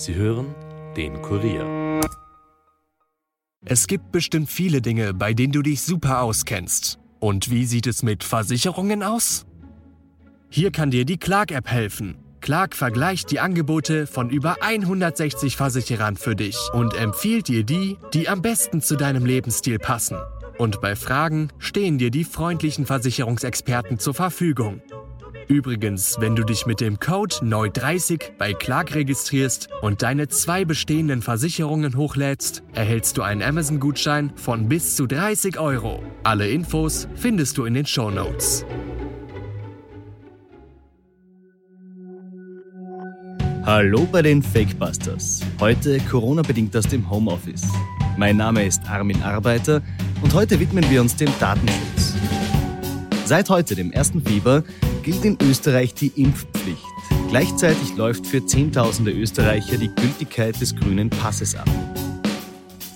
Sie hören den Kurier. Es gibt bestimmt viele Dinge, bei denen du dich super auskennst. Und wie sieht es mit Versicherungen aus? Hier kann dir die Clark-App helfen. Clark vergleicht die Angebote von über 160 Versicherern für dich und empfiehlt dir die, die am besten zu deinem Lebensstil passen. Und bei Fragen stehen dir die freundlichen Versicherungsexperten zur Verfügung. Übrigens, wenn du dich mit dem Code NEU30 bei Clark registrierst und deine zwei bestehenden Versicherungen hochlädst, erhältst du einen Amazon-Gutschein von bis zu 30 Euro. Alle Infos findest du in den Show Notes. Hallo bei den Fakebusters. Heute Corona-bedingt aus dem Homeoffice. Mein Name ist Armin Arbeiter und heute widmen wir uns dem Datenschutz. Seit heute, dem 1. Februar, gilt in Österreich die Impfpflicht. Gleichzeitig läuft für Zehntausende Österreicher die Gültigkeit des grünen Passes ab.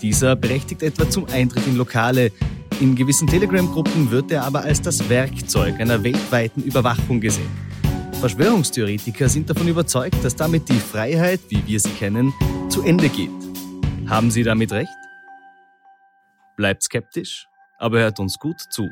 Dieser berechtigt etwa zum Eintritt in Lokale. In gewissen Telegram-Gruppen wird er aber als das Werkzeug einer weltweiten Überwachung gesehen. Verschwörungstheoretiker sind davon überzeugt, dass damit die Freiheit, wie wir sie kennen, zu Ende geht. Haben Sie damit recht? Bleibt skeptisch, aber hört uns gut zu.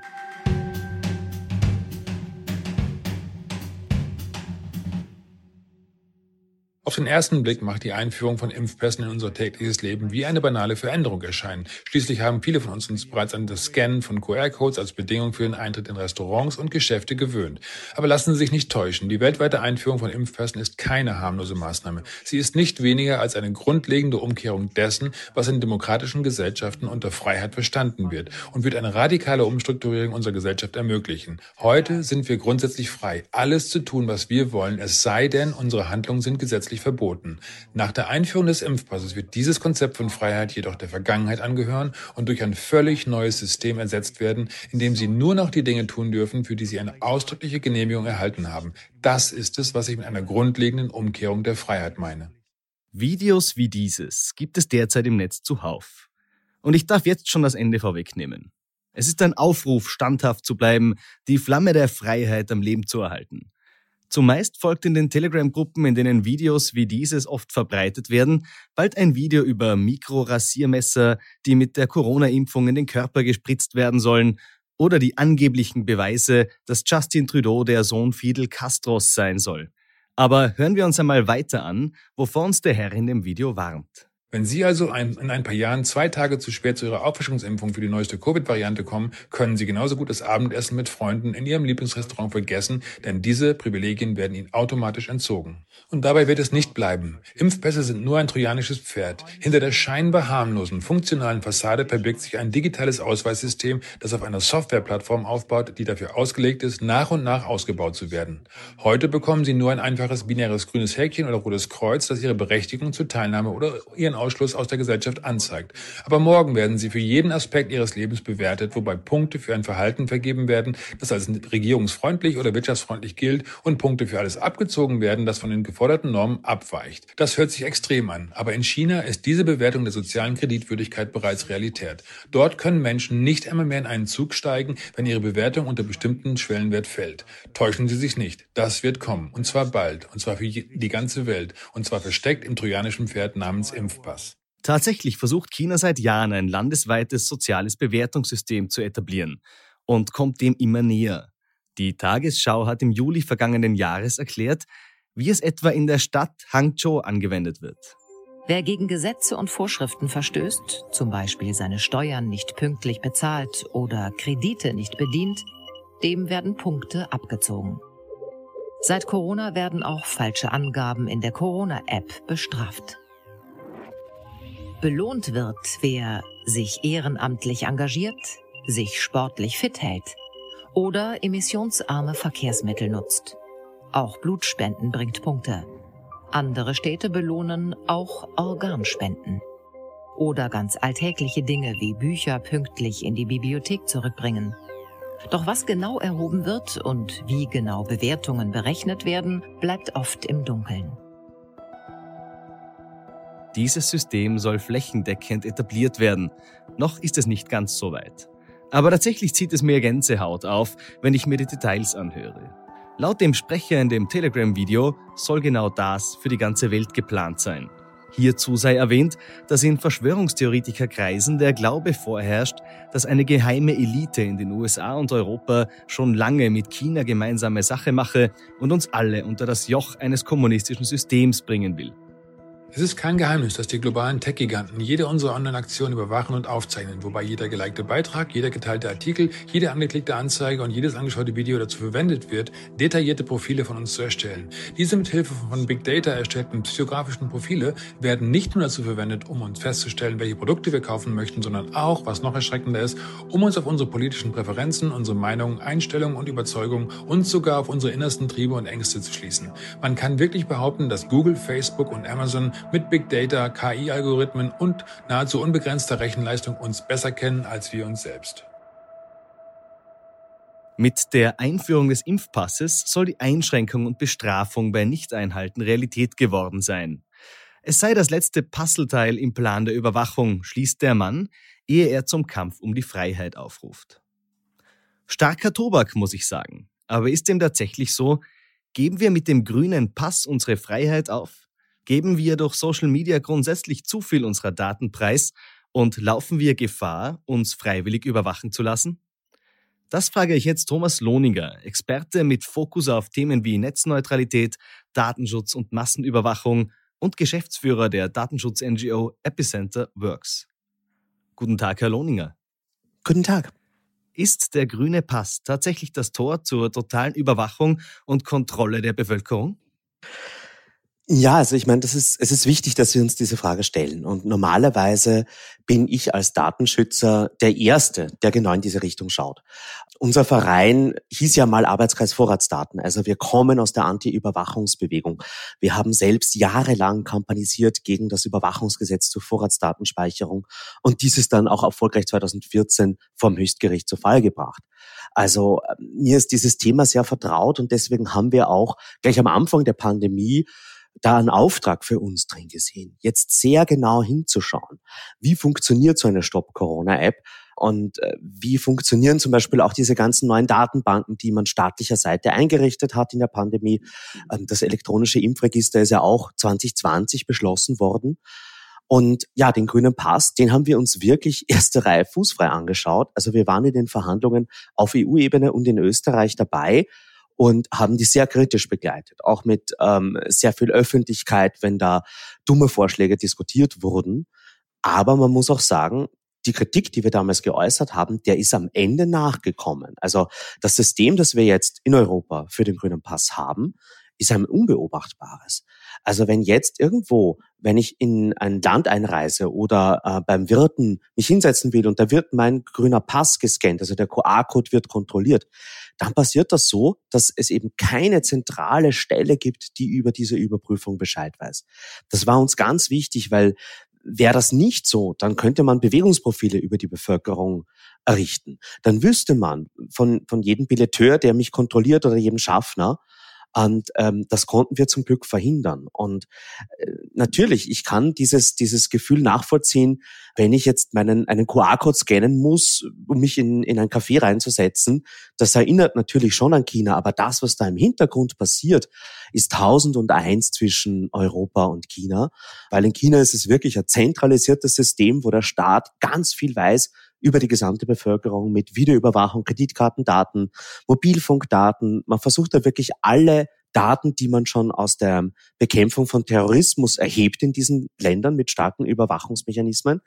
Auf den ersten Blick macht die Einführung von Impfpässen in unser tägliches Leben wie eine banale Veränderung erscheinen. Schließlich haben viele von uns uns bereits an das Scannen von QR-Codes als Bedingung für den Eintritt in Restaurants und Geschäfte gewöhnt. Aber lassen Sie sich nicht täuschen. Die weltweite Einführung von Impfpässen ist keine harmlose Maßnahme. Sie ist nicht weniger als eine grundlegende Umkehrung dessen, was in demokratischen Gesellschaften unter Freiheit verstanden wird und wird eine radikale Umstrukturierung unserer Gesellschaft ermöglichen. Heute sind wir grundsätzlich frei, alles zu tun, was wir wollen, es sei denn, unsere Handlungen sind gesetzlich verboten. Nach der Einführung des Impfpasses wird dieses Konzept von Freiheit jedoch der Vergangenheit angehören und durch ein völlig neues System ersetzt werden, in dem sie nur noch die Dinge tun dürfen, für die sie eine ausdrückliche Genehmigung erhalten haben. Das ist es, was ich mit einer grundlegenden Umkehrung der Freiheit meine. Videos wie dieses gibt es derzeit im Netz zuhauf. Und ich darf jetzt schon das Ende vorwegnehmen. Es ist ein Aufruf, standhaft zu bleiben, die Flamme der Freiheit am Leben zu erhalten. Zumeist folgt in den Telegram-Gruppen, in denen Videos wie dieses oft verbreitet werden, bald ein Video über Mikrorasiermesser, die mit der Corona-Impfung in den Körper gespritzt werden sollen, oder die angeblichen Beweise, dass Justin Trudeau der Sohn Fidel Castros sein soll. Aber hören wir uns einmal weiter an, wovor uns der Herr in dem Video warnt. Wenn Sie also ein, in ein paar Jahren zwei Tage zu spät zu Ihrer Auffrischungsimpfung für die neueste Covid-Variante kommen, können Sie genauso gut das Abendessen mit Freunden in Ihrem Lieblingsrestaurant vergessen, denn diese Privilegien werden Ihnen automatisch entzogen. Und dabei wird es nicht bleiben. Impfpässe sind nur ein trojanisches Pferd. Hinter der scheinbar harmlosen, funktionalen Fassade verbirgt sich ein digitales Ausweissystem, das auf einer Softwareplattform aufbaut, die dafür ausgelegt ist, nach und nach ausgebaut zu werden. Heute bekommen Sie nur ein einfaches binäres grünes Häkchen oder rotes Kreuz, das Ihre Berechtigung zur Teilnahme oder Ihren Ausschluss aus der Gesellschaft anzeigt. Aber morgen werden sie für jeden Aspekt ihres Lebens bewertet, wobei Punkte für ein Verhalten vergeben werden, das als regierungsfreundlich oder wirtschaftsfreundlich gilt und Punkte für alles abgezogen werden, das von den geforderten Normen abweicht. Das hört sich extrem an, aber in China ist diese Bewertung der sozialen Kreditwürdigkeit bereits Realität. Dort können Menschen nicht einmal mehr in einen Zug steigen, wenn ihre Bewertung unter bestimmten Schwellenwert fällt. Täuschen Sie sich nicht, das wird kommen, und zwar bald, und zwar für die ganze Welt, und zwar versteckt im trojanischen Pferd namens Impfpass. Kompass. Tatsächlich versucht China seit Jahren ein landesweites soziales Bewertungssystem zu etablieren und kommt dem immer näher. Die Tagesschau hat im Juli vergangenen Jahres erklärt, wie es etwa in der Stadt Hangzhou angewendet wird. Wer gegen Gesetze und Vorschriften verstößt, zum Beispiel seine Steuern nicht pünktlich bezahlt oder Kredite nicht bedient, dem werden Punkte abgezogen. Seit Corona werden auch falsche Angaben in der Corona-App bestraft. Belohnt wird, wer sich ehrenamtlich engagiert, sich sportlich fit hält oder emissionsarme Verkehrsmittel nutzt. Auch Blutspenden bringt Punkte. Andere Städte belohnen auch Organspenden. Oder ganz alltägliche Dinge wie Bücher pünktlich in die Bibliothek zurückbringen. Doch was genau erhoben wird und wie genau Bewertungen berechnet werden, bleibt oft im Dunkeln. Dieses System soll flächendeckend etabliert werden. Noch ist es nicht ganz so weit. Aber tatsächlich zieht es mir Gänsehaut auf, wenn ich mir die Details anhöre. Laut dem Sprecher in dem Telegram-Video soll genau das für die ganze Welt geplant sein. Hierzu sei erwähnt, dass in Verschwörungstheoretikerkreisen der Glaube vorherrscht, dass eine geheime Elite in den USA und Europa schon lange mit China gemeinsame Sache mache und uns alle unter das Joch eines kommunistischen Systems bringen will. Es ist kein Geheimnis, dass die globalen Tech-Giganten jede unserer Online-Aktionen überwachen und aufzeichnen, wobei jeder gelikte Beitrag, jeder geteilte Artikel, jede angeklickte Anzeige und jedes angeschaute Video dazu verwendet wird, detaillierte Profile von uns zu erstellen. Diese mit Hilfe von Big Data erstellten psychografischen Profile werden nicht nur dazu verwendet, um uns festzustellen, welche Produkte wir kaufen möchten, sondern auch, was noch erschreckender ist, um uns auf unsere politischen Präferenzen, unsere Meinungen, Einstellungen und Überzeugungen und sogar auf unsere innersten Triebe und Ängste zu schließen. Man kann wirklich behaupten, dass Google, Facebook und Amazon mit Big Data, KI-Algorithmen und nahezu unbegrenzter Rechenleistung uns besser kennen als wir uns selbst. Mit der Einführung des Impfpasses soll die Einschränkung und Bestrafung bei Nichteinhalten Realität geworden sein. Es sei das letzte Puzzleteil im Plan der Überwachung, schließt der Mann, ehe er zum Kampf um die Freiheit aufruft. Starker Tobak, muss ich sagen. Aber ist dem tatsächlich so? Geben wir mit dem grünen Pass unsere Freiheit auf? Geben wir durch Social Media grundsätzlich zu viel unserer Daten preis und laufen wir Gefahr, uns freiwillig überwachen zu lassen? Das frage ich jetzt Thomas Lohninger, Experte mit Fokus auf Themen wie Netzneutralität, Datenschutz und Massenüberwachung und Geschäftsführer der Datenschutz-NGO Epicenter Works. Guten Tag, Herr Lohninger. Guten Tag. Ist der grüne Pass tatsächlich das Tor zur totalen Überwachung und Kontrolle der Bevölkerung? Ja, also ich meine, das ist, es ist wichtig, dass wir uns diese Frage stellen. Und normalerweise bin ich als Datenschützer der Erste, der genau in diese Richtung schaut. Unser Verein hieß ja mal Arbeitskreis Vorratsdaten. Also wir kommen aus der Anti-Überwachungsbewegung. Wir haben selbst jahrelang kampanisiert gegen das Überwachungsgesetz zur Vorratsdatenspeicherung und dieses dann auch erfolgreich 2014 vom Höchstgericht zu Fall gebracht. Also mir ist dieses Thema sehr vertraut und deswegen haben wir auch gleich am Anfang der Pandemie da einen Auftrag für uns drin gesehen, jetzt sehr genau hinzuschauen. Wie funktioniert so eine Stop-Corona-App? Und äh, wie funktionieren zum Beispiel auch diese ganzen neuen Datenbanken, die man staatlicher Seite eingerichtet hat in der Pandemie? Ähm, das elektronische Impfregister ist ja auch 2020 beschlossen worden. Und ja, den grünen Pass, den haben wir uns wirklich erste Reihe fußfrei angeschaut. Also wir waren in den Verhandlungen auf EU-Ebene und in Österreich dabei und haben die sehr kritisch begleitet, auch mit ähm, sehr viel Öffentlichkeit, wenn da dumme Vorschläge diskutiert wurden. Aber man muss auch sagen, die Kritik, die wir damals geäußert haben, der ist am Ende nachgekommen. Also das System, das wir jetzt in Europa für den grünen Pass haben, ist ein unbeobachtbares. Also wenn jetzt irgendwo, wenn ich in ein Land einreise oder äh, beim Wirten mich hinsetzen will und da wird mein grüner Pass gescannt, also der QR-Code wird kontrolliert, dann passiert das so, dass es eben keine zentrale Stelle gibt, die über diese Überprüfung Bescheid weiß. Das war uns ganz wichtig, weil Wäre das nicht so, dann könnte man Bewegungsprofile über die Bevölkerung errichten. Dann wüsste man von, von jedem Billeteur, der mich kontrolliert oder jedem Schaffner, und ähm, das konnten wir zum Glück verhindern. Und äh, natürlich, ich kann dieses, dieses Gefühl nachvollziehen, wenn ich jetzt meinen einen QR-Code scannen muss, um mich in, in ein Café reinzusetzen. Das erinnert natürlich schon an China, aber das, was da im Hintergrund passiert, ist tausend und eins zwischen Europa und China. Weil in China ist es wirklich ein zentralisiertes System, wo der Staat ganz viel weiß über die gesamte Bevölkerung mit Videoüberwachung, Kreditkartendaten, Mobilfunkdaten. Man versucht da wirklich alle Daten, die man schon aus der Bekämpfung von Terrorismus erhebt in diesen Ländern mit starken Überwachungsmechanismen,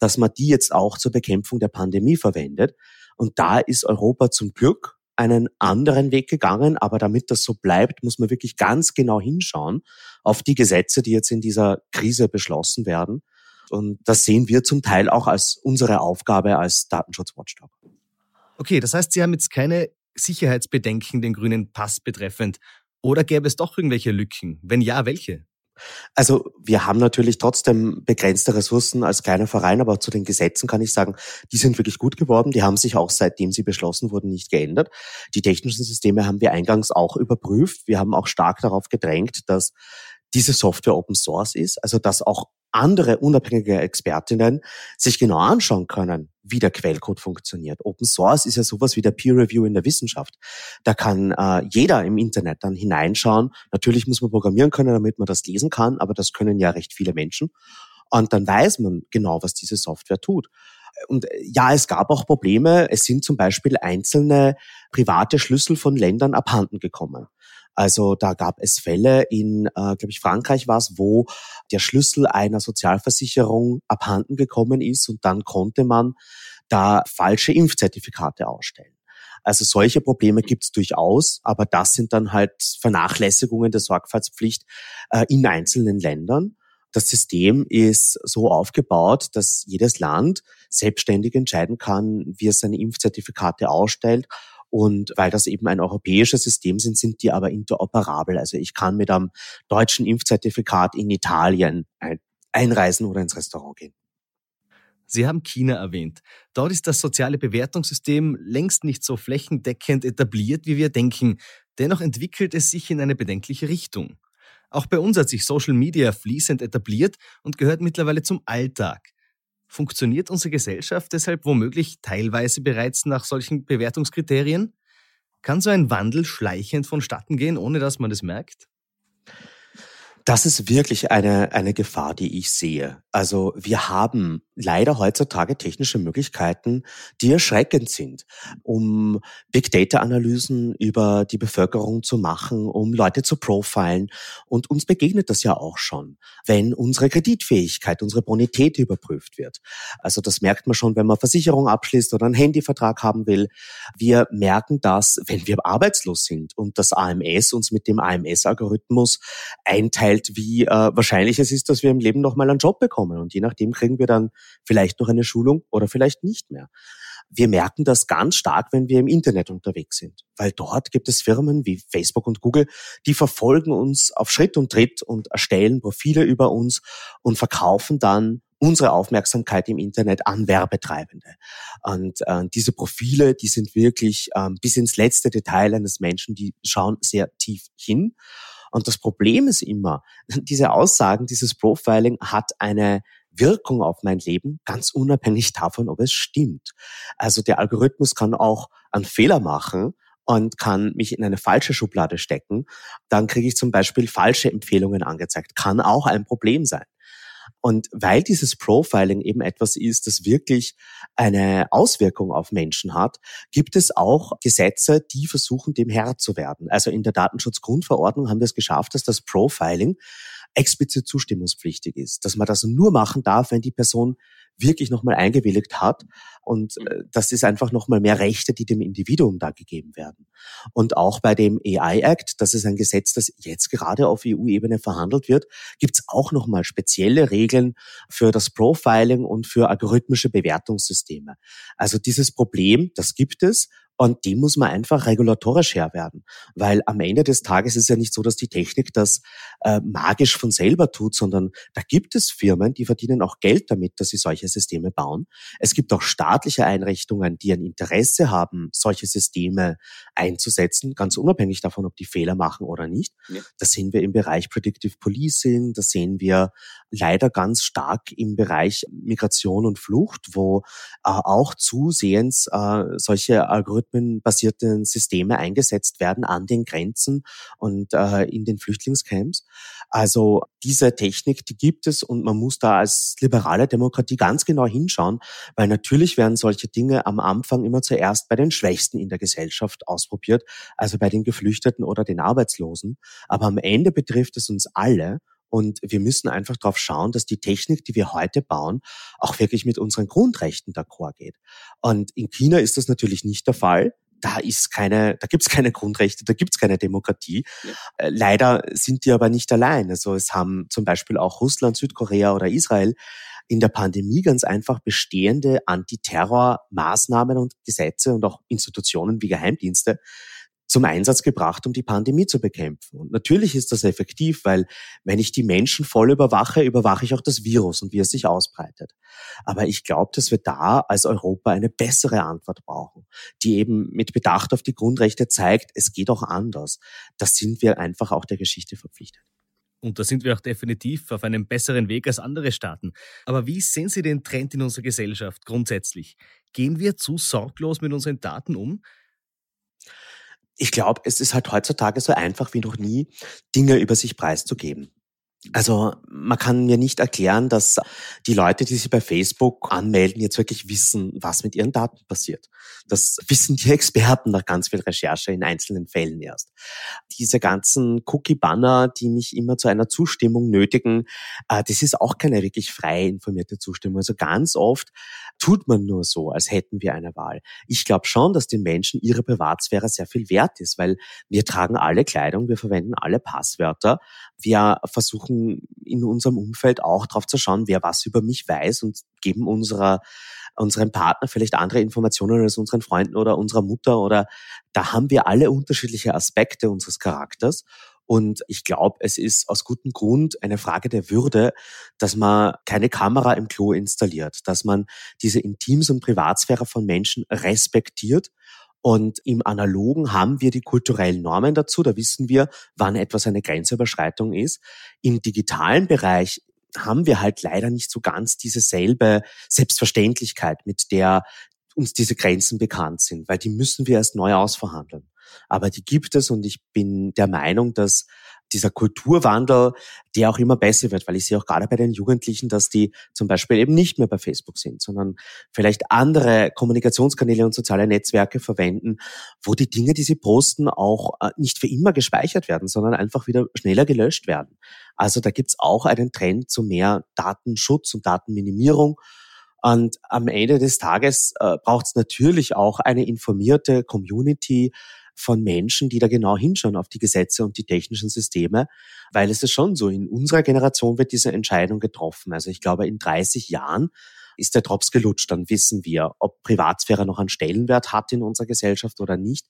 dass man die jetzt auch zur Bekämpfung der Pandemie verwendet. Und da ist Europa zum Glück einen anderen Weg gegangen, aber damit das so bleibt, muss man wirklich ganz genau hinschauen auf die Gesetze, die jetzt in dieser Krise beschlossen werden und das sehen wir zum Teil auch als unsere Aufgabe als Datenschutz-Watchdog. Okay, das heißt, Sie haben jetzt keine Sicherheitsbedenken den grünen Pass betreffend. Oder gäbe es doch irgendwelche Lücken? Wenn ja, welche? Also wir haben natürlich trotzdem begrenzte Ressourcen als kleiner Verein, aber zu den Gesetzen kann ich sagen, die sind wirklich gut geworden. Die haben sich auch seitdem sie beschlossen wurden nicht geändert. Die technischen Systeme haben wir eingangs auch überprüft. Wir haben auch stark darauf gedrängt, dass diese Software Open Source ist, also dass auch andere unabhängige Expertinnen sich genau anschauen können, wie der Quellcode funktioniert. Open Source ist ja sowas wie der Peer Review in der Wissenschaft. Da kann äh, jeder im Internet dann hineinschauen. Natürlich muss man programmieren können, damit man das lesen kann, aber das können ja recht viele Menschen. Und dann weiß man genau, was diese Software tut. Und äh, ja, es gab auch Probleme. Es sind zum Beispiel einzelne private Schlüssel von Ländern abhanden gekommen. Also da gab es Fälle in, äh, glaube ich, Frankreich war es, wo der Schlüssel einer Sozialversicherung abhanden gekommen ist und dann konnte man da falsche Impfzertifikate ausstellen. Also solche Probleme gibt es durchaus, aber das sind dann halt Vernachlässigungen der Sorgfaltspflicht äh, in einzelnen Ländern. Das System ist so aufgebaut, dass jedes Land selbstständig entscheiden kann, wie es seine Impfzertifikate ausstellt und weil das eben ein europäisches System sind, sind die aber interoperabel. Also ich kann mit einem deutschen Impfzertifikat in Italien einreisen oder ins Restaurant gehen. Sie haben China erwähnt. Dort ist das soziale Bewertungssystem längst nicht so flächendeckend etabliert, wie wir denken. Dennoch entwickelt es sich in eine bedenkliche Richtung. Auch bei uns hat sich Social Media fließend etabliert und gehört mittlerweile zum Alltag. Funktioniert unsere Gesellschaft deshalb womöglich teilweise bereits nach solchen Bewertungskriterien? Kann so ein Wandel schleichend vonstatten gehen, ohne dass man es merkt? Das ist wirklich eine, eine Gefahr, die ich sehe. Also wir haben leider heutzutage technische Möglichkeiten, die erschreckend sind, um Big Data Analysen über die Bevölkerung zu machen, um Leute zu profilen. Und uns begegnet das ja auch schon, wenn unsere Kreditfähigkeit, unsere Bonität überprüft wird. Also das merkt man schon, wenn man Versicherung abschließt oder einen Handyvertrag haben will. Wir merken das, wenn wir arbeitslos sind und das AMS uns mit dem AMS-Algorithmus einteilt, wie äh, wahrscheinlich es ist, dass wir im Leben nochmal einen Job bekommen. Und je nachdem kriegen wir dann vielleicht noch eine Schulung oder vielleicht nicht mehr. Wir merken das ganz stark, wenn wir im Internet unterwegs sind, weil dort gibt es Firmen wie Facebook und Google, die verfolgen uns auf Schritt und Tritt und erstellen Profile über uns und verkaufen dann unsere Aufmerksamkeit im Internet an Werbetreibende. Und äh, diese Profile, die sind wirklich äh, bis ins letzte Detail eines Menschen, die schauen sehr tief hin. Und das Problem ist immer, diese Aussagen, dieses Profiling hat eine Wirkung auf mein Leben, ganz unabhängig davon, ob es stimmt. Also der Algorithmus kann auch einen Fehler machen und kann mich in eine falsche Schublade stecken. Dann kriege ich zum Beispiel falsche Empfehlungen angezeigt. Kann auch ein Problem sein. Und weil dieses Profiling eben etwas ist, das wirklich eine Auswirkung auf Menschen hat, gibt es auch Gesetze, die versuchen, dem Herr zu werden. Also in der Datenschutzgrundverordnung haben wir es geschafft, dass das Profiling explizit zustimmungspflichtig ist, dass man das nur machen darf, wenn die Person wirklich nochmal eingewilligt hat. Und äh, das ist einfach nochmal mehr Rechte, die dem Individuum da gegeben werden. Und auch bei dem AI Act, das ist ein Gesetz, das jetzt gerade auf EU-Ebene verhandelt wird, gibt es auch nochmal spezielle Regeln für das Profiling und für algorithmische Bewertungssysteme. Also dieses Problem, das gibt es. Und dem muss man einfach regulatorisch Herr werden. Weil am Ende des Tages ist es ja nicht so, dass die Technik das äh, magisch von selber tut, sondern da gibt es Firmen, die verdienen auch Geld damit, dass sie solche Systeme bauen. Es gibt auch staatliche Einrichtungen, die ein Interesse haben, solche Systeme einzusetzen, ganz unabhängig davon, ob die Fehler machen oder nicht. Ja. Das sehen wir im Bereich Predictive Policing, das sehen wir leider ganz stark im Bereich Migration und Flucht, wo äh, auch zusehends äh, solche algorithmenbasierten Systeme eingesetzt werden an den Grenzen und äh, in den Flüchtlingscamps. Also diese Technik, die gibt es und man muss da als liberale Demokratie ganz genau hinschauen, weil natürlich werden solche Dinge am Anfang immer zuerst bei den Schwächsten in der Gesellschaft ausprobiert, also bei den Geflüchteten oder den Arbeitslosen. Aber am Ende betrifft es uns alle und wir müssen einfach darauf schauen, dass die Technik, die wir heute bauen, auch wirklich mit unseren Grundrechten d'accord geht. Und in China ist das natürlich nicht der Fall. Da ist keine, da gibt's keine Grundrechte, da gibt's keine Demokratie. Ja. Äh, leider sind die aber nicht allein. Also es haben zum Beispiel auch Russland, Südkorea oder Israel in der Pandemie ganz einfach bestehende Antiterrormaßnahmen und Gesetze und auch Institutionen wie Geheimdienste zum Einsatz gebracht, um die Pandemie zu bekämpfen. Und natürlich ist das effektiv, weil wenn ich die Menschen voll überwache, überwache ich auch das Virus und wie es sich ausbreitet. Aber ich glaube, dass wir da als Europa eine bessere Antwort brauchen, die eben mit Bedacht auf die Grundrechte zeigt, es geht auch anders. Das sind wir einfach auch der Geschichte verpflichtet. Und da sind wir auch definitiv auf einem besseren Weg als andere Staaten. Aber wie sehen Sie den Trend in unserer Gesellschaft grundsätzlich? Gehen wir zu sorglos mit unseren Daten um? Ich glaube, es ist halt heutzutage so einfach wie noch nie, Dinge über sich preiszugeben. Also man kann mir nicht erklären, dass die Leute, die sich bei Facebook anmelden, jetzt wirklich wissen, was mit ihren Daten passiert. Das wissen die Experten nach ganz viel Recherche in einzelnen Fällen erst. Diese ganzen Cookie-Banner, die mich immer zu einer Zustimmung nötigen, äh, das ist auch keine wirklich frei informierte Zustimmung. Also ganz oft tut man nur so, als hätten wir eine Wahl. Ich glaube schon, dass den Menschen ihre Privatsphäre sehr viel wert ist, weil wir tragen alle Kleidung, wir verwenden alle Passwörter, wir versuchen in unserem Umfeld auch darauf zu schauen, wer was über mich weiß und geben unserer unserem Partner vielleicht andere Informationen als unseren Freunden oder unserer Mutter oder da haben wir alle unterschiedliche Aspekte unseres Charakters und ich glaube, es ist aus gutem Grund eine Frage der Würde, dass man keine Kamera im Klo installiert, dass man diese Intims- und Privatsphäre von Menschen respektiert. Und im Analogen haben wir die kulturellen Normen dazu. Da wissen wir, wann etwas eine Grenzüberschreitung ist. Im digitalen Bereich haben wir halt leider nicht so ganz diese selbe Selbstverständlichkeit, mit der uns diese Grenzen bekannt sind, weil die müssen wir erst neu ausverhandeln. Aber die gibt es und ich bin der Meinung, dass dieser Kulturwandel, der auch immer besser wird, weil ich sehe auch gerade bei den Jugendlichen, dass die zum Beispiel eben nicht mehr bei Facebook sind, sondern vielleicht andere Kommunikationskanäle und soziale Netzwerke verwenden, wo die Dinge, die sie posten, auch äh, nicht für immer gespeichert werden, sondern einfach wieder schneller gelöscht werden. Also da gibt's auch einen Trend zu mehr Datenschutz und Datenminimierung. Und am Ende des Tages äh, braucht es natürlich auch eine informierte Community, von Menschen, die da genau hinschauen auf die Gesetze und die technischen Systeme, weil es ist schon so, in unserer Generation wird diese Entscheidung getroffen. Also ich glaube, in 30 Jahren ist der Drops gelutscht, dann wissen wir, ob Privatsphäre noch einen Stellenwert hat in unserer Gesellschaft oder nicht.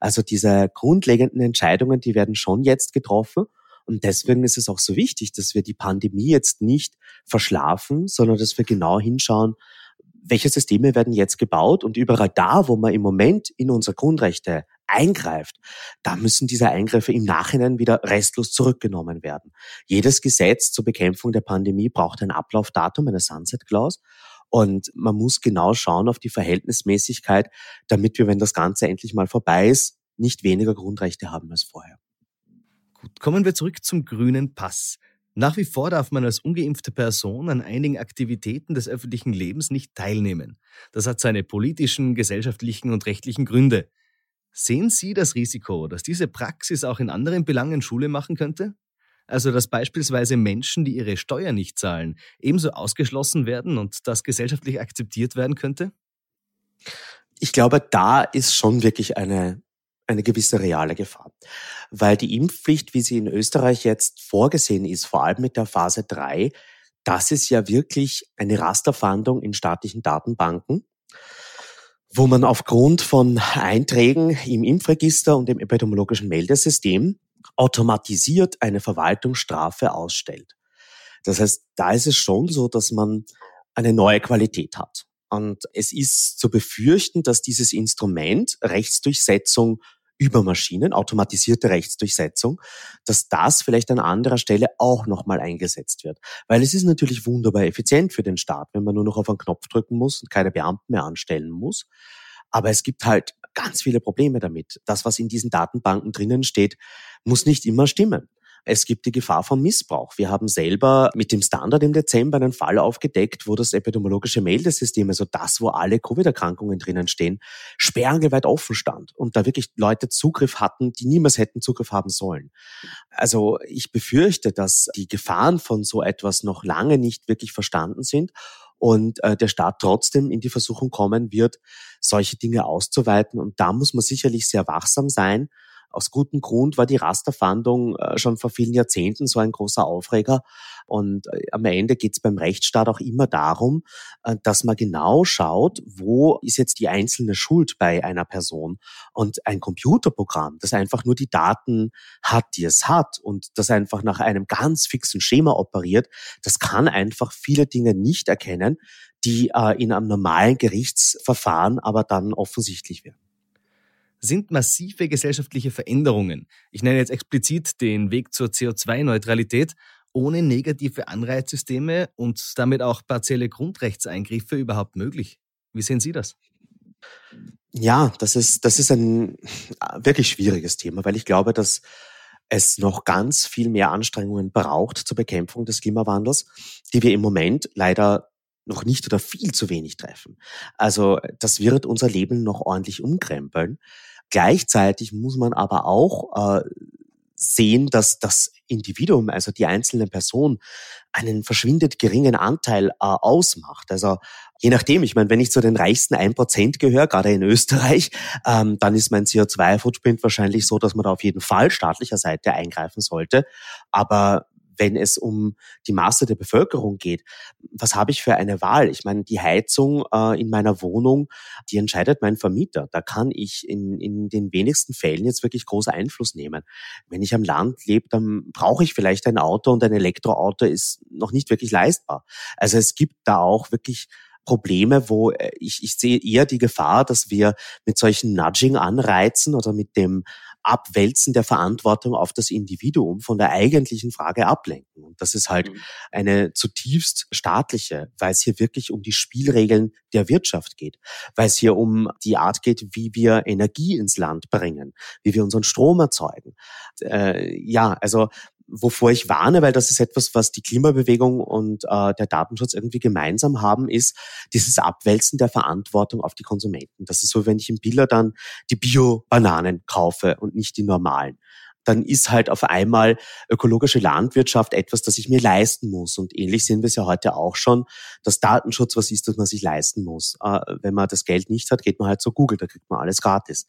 Also diese grundlegenden Entscheidungen, die werden schon jetzt getroffen. Und deswegen ist es auch so wichtig, dass wir die Pandemie jetzt nicht verschlafen, sondern dass wir genau hinschauen, welche Systeme werden jetzt gebaut und überall da, wo man im Moment in unsere Grundrechte eingreift, da müssen diese Eingriffe im Nachhinein wieder restlos zurückgenommen werden. Jedes Gesetz zur Bekämpfung der Pandemie braucht ein Ablaufdatum, eine Sunset Clause. Und man muss genau schauen auf die Verhältnismäßigkeit, damit wir, wenn das Ganze endlich mal vorbei ist, nicht weniger Grundrechte haben als vorher. Gut, kommen wir zurück zum grünen Pass. Nach wie vor darf man als ungeimpfte Person an einigen Aktivitäten des öffentlichen Lebens nicht teilnehmen. Das hat seine politischen, gesellschaftlichen und rechtlichen Gründe. Sehen Sie das Risiko, dass diese Praxis auch in anderen Belangen Schule machen könnte? Also dass beispielsweise Menschen, die ihre Steuer nicht zahlen, ebenso ausgeschlossen werden und das gesellschaftlich akzeptiert werden könnte? Ich glaube, da ist schon wirklich eine, eine gewisse reale Gefahr. Weil die Impfpflicht, wie sie in Österreich jetzt vorgesehen ist, vor allem mit der Phase 3, das ist ja wirklich eine Rasterfahndung in staatlichen Datenbanken wo man aufgrund von Einträgen im Impfregister und im epidemiologischen Meldesystem automatisiert eine Verwaltungsstrafe ausstellt. Das heißt, da ist es schon so, dass man eine neue Qualität hat. Und es ist zu befürchten, dass dieses Instrument Rechtsdurchsetzung über Maschinen, automatisierte Rechtsdurchsetzung, dass das vielleicht an anderer Stelle auch nochmal eingesetzt wird. Weil es ist natürlich wunderbar effizient für den Staat, wenn man nur noch auf einen Knopf drücken muss und keine Beamten mehr anstellen muss. Aber es gibt halt ganz viele Probleme damit. Das, was in diesen Datenbanken drinnen steht, muss nicht immer stimmen. Es gibt die Gefahr von Missbrauch. Wir haben selber mit dem Standard im Dezember einen Fall aufgedeckt, wo das epidemiologische Meldesystem, also das, wo alle Covid-Erkrankungen drinnen stehen, sperrangelweit offen stand und da wirklich Leute Zugriff hatten, die niemals hätten Zugriff haben sollen. Also ich befürchte, dass die Gefahren von so etwas noch lange nicht wirklich verstanden sind und äh, der Staat trotzdem in die Versuchung kommen wird, solche Dinge auszuweiten. Und da muss man sicherlich sehr wachsam sein aus gutem Grund war die Rasterfahndung äh, schon vor vielen Jahrzehnten so ein großer Aufreger. Und äh, am Ende geht es beim Rechtsstaat auch immer darum, äh, dass man genau schaut, wo ist jetzt die einzelne Schuld bei einer Person. Und ein Computerprogramm, das einfach nur die Daten hat, die es hat und das einfach nach einem ganz fixen Schema operiert, das kann einfach viele Dinge nicht erkennen, die in einem normalen Gerichtsverfahren aber dann offensichtlich werden. Sind massive gesellschaftliche Veränderungen, ich nenne jetzt explizit den Weg zur CO2-Neutralität, ohne negative Anreizsysteme und damit auch partielle Grundrechtseingriffe überhaupt möglich? Wie sehen Sie das? Ja, das ist, das ist ein wirklich schwieriges Thema, weil ich glaube, dass es noch ganz viel mehr Anstrengungen braucht zur Bekämpfung des Klimawandels, die wir im Moment leider noch nicht oder viel zu wenig treffen. Also das wird unser Leben noch ordentlich umkrempeln. Gleichzeitig muss man aber auch äh, sehen, dass das Individuum, also die einzelne Person, einen verschwindend geringen Anteil äh, ausmacht. Also je nachdem, ich meine, wenn ich zu den reichsten 1% gehöre, gerade in Österreich, ähm, dann ist mein CO2-Footprint wahrscheinlich so, dass man da auf jeden Fall staatlicher Seite eingreifen sollte. Aber wenn es um die Masse der Bevölkerung geht, was habe ich für eine Wahl? Ich meine, die Heizung äh, in meiner Wohnung, die entscheidet mein Vermieter. Da kann ich in, in den wenigsten Fällen jetzt wirklich großen Einfluss nehmen. Wenn ich am Land lebe, dann brauche ich vielleicht ein Auto und ein Elektroauto ist noch nicht wirklich leistbar. Also es gibt da auch wirklich Probleme, wo äh, ich, ich sehe eher die Gefahr, dass wir mit solchen Nudging-Anreizen oder mit dem Abwälzen der Verantwortung auf das Individuum von der eigentlichen Frage ablenken. Und das ist halt mhm. eine zutiefst staatliche, weil es hier wirklich um die Spielregeln der Wirtschaft geht, weil es hier um die Art geht, wie wir Energie ins Land bringen, wie wir unseren Strom erzeugen. Äh, ja, also wovor ich warne, weil das ist etwas, was die Klimabewegung und äh, der Datenschutz irgendwie gemeinsam haben, ist dieses Abwälzen der Verantwortung auf die Konsumenten. Das ist so, wenn ich im Biller dann die Bio-Bananen kaufe und nicht die normalen dann ist halt auf einmal ökologische Landwirtschaft etwas, das ich mir leisten muss. Und ähnlich sehen wir es ja heute auch schon, dass Datenschutz was ist, das man sich leisten muss. Äh, wenn man das Geld nicht hat, geht man halt zu Google, da kriegt man alles gratis.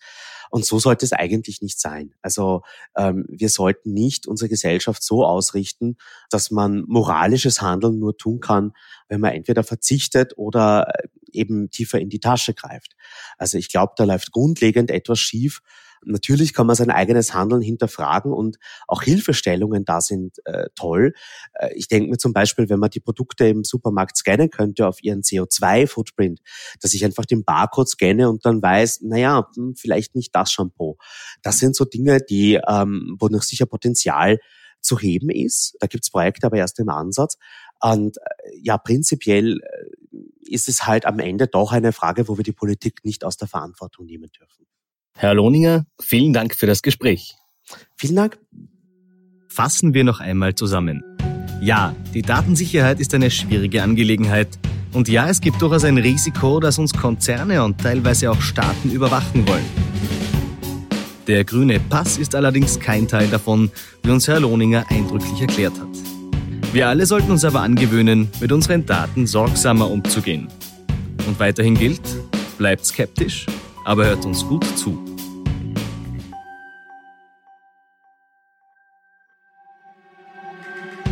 Und so sollte es eigentlich nicht sein. Also ähm, wir sollten nicht unsere Gesellschaft so ausrichten, dass man moralisches Handeln nur tun kann, wenn man entweder verzichtet oder äh, eben tiefer in die Tasche greift. Also ich glaube, da läuft grundlegend etwas schief Natürlich kann man sein eigenes Handeln hinterfragen und auch Hilfestellungen da sind äh, toll. Äh, ich denke mir zum Beispiel, wenn man die Produkte im Supermarkt scannen könnte auf ihren CO2-Footprint, dass ich einfach den Barcode scanne und dann weiß, naja, hm, vielleicht nicht das Shampoo. Das sind so Dinge, die, ähm, wo noch sicher Potenzial zu heben ist. Da gibt's Projekte, aber erst im Ansatz. Und äh, ja, prinzipiell äh, ist es halt am Ende doch eine Frage, wo wir die Politik nicht aus der Verantwortung nehmen dürfen. Herr Lohninger, vielen Dank für das Gespräch. Vielen Dank. Fassen wir noch einmal zusammen. Ja, die Datensicherheit ist eine schwierige Angelegenheit. Und ja, es gibt durchaus ein Risiko, dass uns Konzerne und teilweise auch Staaten überwachen wollen. Der grüne Pass ist allerdings kein Teil davon, wie uns Herr Lohninger eindrücklich erklärt hat. Wir alle sollten uns aber angewöhnen, mit unseren Daten sorgsamer umzugehen. Und weiterhin gilt, bleibt skeptisch, aber hört uns gut zu.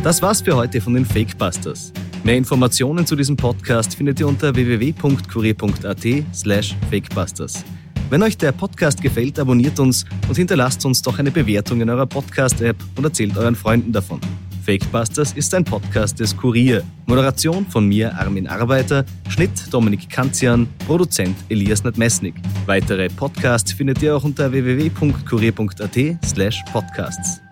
Das war's für heute von den Fakebusters. Mehr Informationen zu diesem Podcast findet ihr unter www.kurier.at slash fakebusters. Wenn euch der Podcast gefällt, abonniert uns und hinterlasst uns doch eine Bewertung in eurer Podcast-App und erzählt euren Freunden davon. Fakebusters ist ein Podcast des Kurier. Moderation von mir, Armin Arbeiter, Schnitt Dominik Kanzian, Produzent Elias Nadmesnik. Weitere Podcasts findet ihr auch unter www.kurier.at slash podcasts.